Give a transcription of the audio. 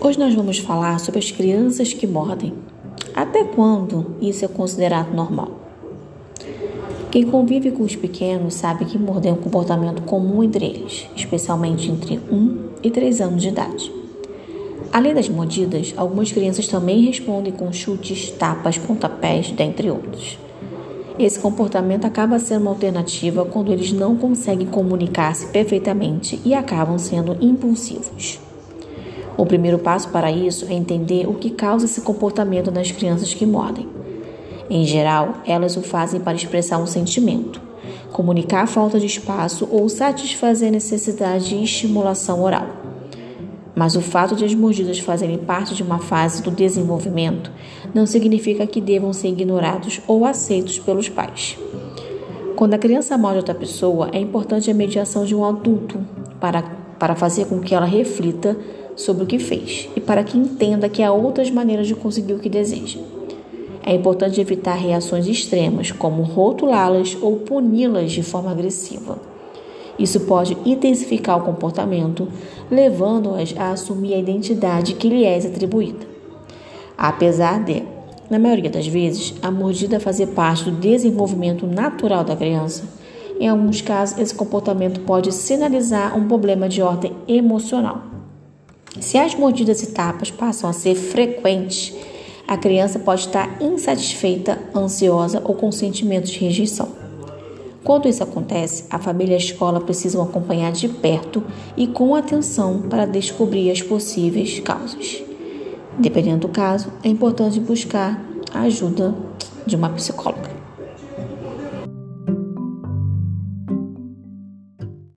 Hoje nós vamos falar sobre as crianças que mordem. Até quando isso é considerado normal? Quem convive com os pequenos sabe que morder é um comportamento comum entre eles, especialmente entre 1 e 3 anos de idade. Além das mordidas, algumas crianças também respondem com chutes, tapas, pontapés, dentre outros. Esse comportamento acaba sendo uma alternativa quando eles não conseguem comunicar-se perfeitamente e acabam sendo impulsivos. O primeiro passo para isso é entender o que causa esse comportamento nas crianças que mordem. Em geral, elas o fazem para expressar um sentimento, comunicar a falta de espaço ou satisfazer a necessidade de estimulação oral. Mas o fato de as mordidas fazerem parte de uma fase do desenvolvimento não significa que devam ser ignorados ou aceitos pelos pais. Quando a criança morde outra pessoa, é importante a mediação de um adulto para, para fazer com que ela reflita sobre o que fez e para que entenda que há outras maneiras de conseguir o que deseja. É importante evitar reações extremas, como rotulá-las ou puni-las de forma agressiva. Isso pode intensificar o comportamento, levando-as a assumir a identidade que lhe é atribuída. Apesar de, na maioria das vezes, a mordida fazer parte do desenvolvimento natural da criança, em alguns casos esse comportamento pode sinalizar um problema de ordem emocional. Se as mordidas e tapas passam a ser frequentes, a criança pode estar insatisfeita, ansiosa ou com sentimentos de rejeição. Quando isso acontece, a família e a escola precisam acompanhar de perto e com atenção para descobrir as possíveis causas. Dependendo do caso, é importante buscar a ajuda de uma psicóloga.